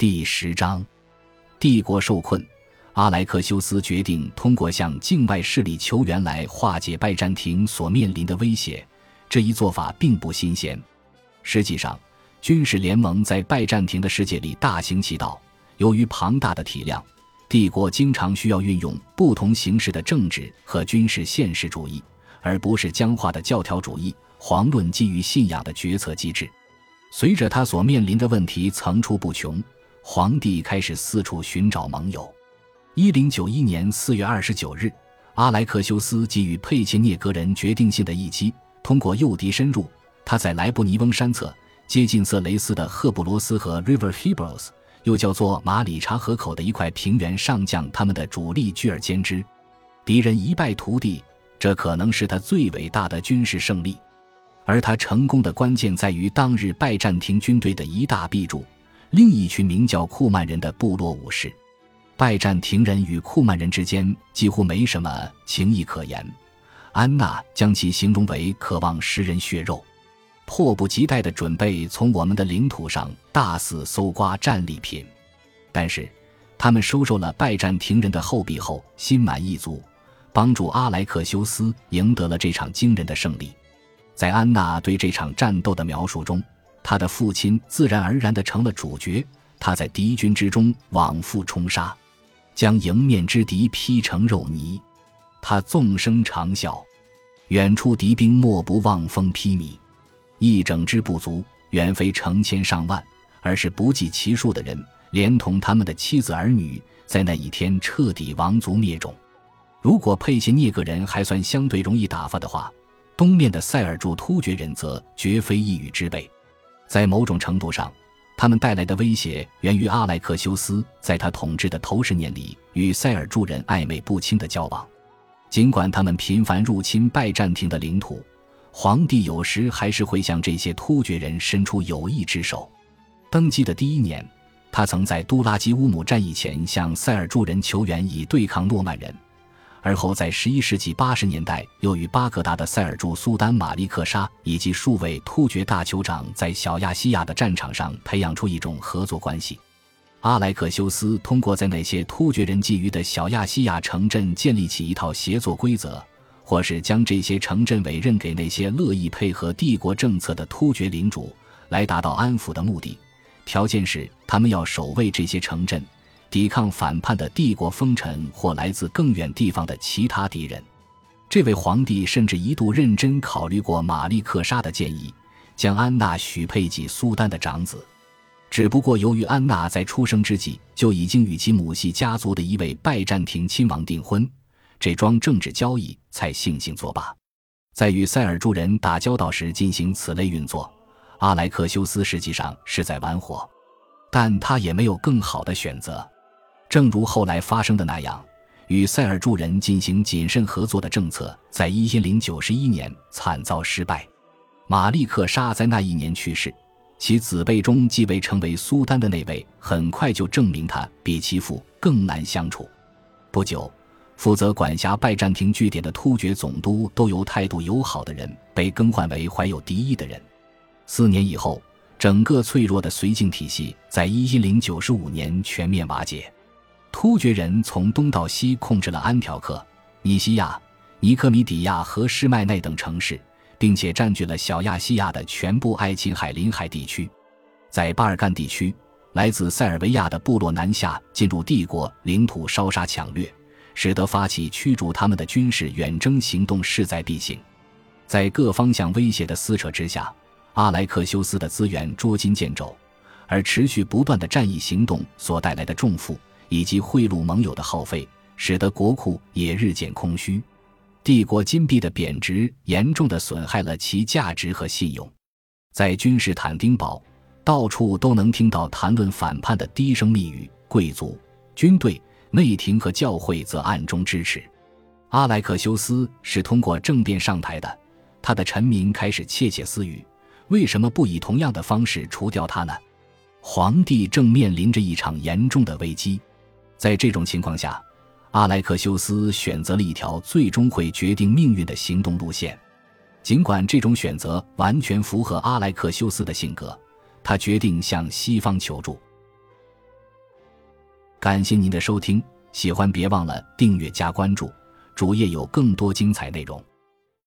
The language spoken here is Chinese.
第十章，帝国受困，阿莱克修斯决定通过向境外势力求援来化解拜占庭所面临的威胁。这一做法并不新鲜。实际上，军事联盟在拜占庭的世界里大行其道。由于庞大的体量，帝国经常需要运用不同形式的政治和军事现实主义，而不是僵化的教条主义、遑论基于信仰的决策机制。随着他所面临的问题层出不穷。皇帝开始四处寻找盟友。一零九一年四月二十九日，阿莱克修斯给予佩切涅格人决定性的一击。通过诱敌深入，他在莱布尼翁山侧接近色雷斯的赫布罗斯和 River Hebrews，又叫做马里查河口的一块平原上将他们的主力聚而歼之，敌人一败涂地。这可能是他最伟大的军事胜利。而他成功的关键在于当日拜占庭军队的一大臂助。另一群名叫库曼人的部落武士，拜占庭人与库曼人之间几乎没什么情谊可言。安娜将其形容为渴望食人血肉，迫不及待地准备从我们的领土上大肆搜刮战利品。但是，他们收受了拜占庭人的厚币后，心满意足，帮助阿莱克修斯赢得了这场惊人的胜利。在安娜对这场战斗的描述中。他的父亲自然而然地成了主角。他在敌军之中往复冲杀，将迎面之敌劈成肉泥。他纵声长啸，远处敌兵莫不望风披靡。一整支部族，远非成千上万，而是不计其数的人，连同他们的妻子儿女，在那一天彻底亡族灭种。如果佩切涅格人还算相对容易打发的话，东面的塞尔柱突厥人则绝非一语之辈。在某种程度上，他们带来的威胁源于阿莱克修斯在他统治的头十年里与塞尔柱人暧昧不清的交往。尽管他们频繁入侵拜占庭的领土，皇帝有时还是会向这些突厥人伸出友谊之手。登基的第一年，他曾在都拉基乌姆战役前向塞尔柱人求援，以对抗诺曼人。而后，在十一世纪八十年代，又与巴格达的塞尔柱苏丹马利克沙以及数位突厥大酋长在小亚细亚的战场上培养出一种合作关系。阿莱克修斯通过在那些突厥人觊觎的小亚细亚城镇建立起一套协作规则，或是将这些城镇委任给那些乐意配合帝国政策的突厥领主，来达到安抚的目的。条件是，他们要守卫这些城镇。抵抗反叛的帝国封臣或来自更远地方的其他敌人，这位皇帝甚至一度认真考虑过玛丽克莎的建议，将安娜许配给苏丹的长子。只不过由于安娜在出生之际就已经与其母系家族的一位拜占庭亲王订婚，这桩政治交易才悻悻作罢。在与塞尔柱人打交道时进行此类运作，阿莱克修斯实际上是在玩火，但他也没有更好的选择。正如后来发生的那样，与塞尔柱人进行谨慎合作的政策，在一零九一年惨遭失败。马利克沙在那一年去世，其子辈中继位成为苏丹的那位，很快就证明他比其父更难相处。不久，负责管辖拜占庭据点的突厥总督都由态度友好的人被更换为怀有敌意的人。四年以后，整个脆弱的绥靖体系在一零九五年全面瓦解。突厥人从东到西控制了安条克、尼西亚、尼科米底亚和施麦内等城市，并且占据了小亚细亚的全部爱琴海临海地区。在巴尔干地区，来自塞尔维亚的部落南下进入帝国领土，烧杀抢掠，使得发起驱逐他们的军事远征行动势在必行。在各方向威胁的撕扯之下，阿莱克修斯的资源捉襟见肘，而持续不断的战役行动所带来的重负。以及贿赂盟友的耗费，使得国库也日渐空虚。帝国金币的贬值严重的损害了其价值和信用。在君士坦丁堡，到处都能听到谈论反叛的低声密语。贵族、军队、内廷和教会则暗中支持。阿莱克修斯是通过政变上台的，他的臣民开始窃窃私语：为什么不以同样的方式除掉他呢？皇帝正面临着一场严重的危机。在这种情况下，阿莱克修斯选择了一条最终会决定命运的行动路线。尽管这种选择完全符合阿莱克修斯的性格，他决定向西方求助。感谢您的收听，喜欢别忘了订阅加关注，主页有更多精彩内容。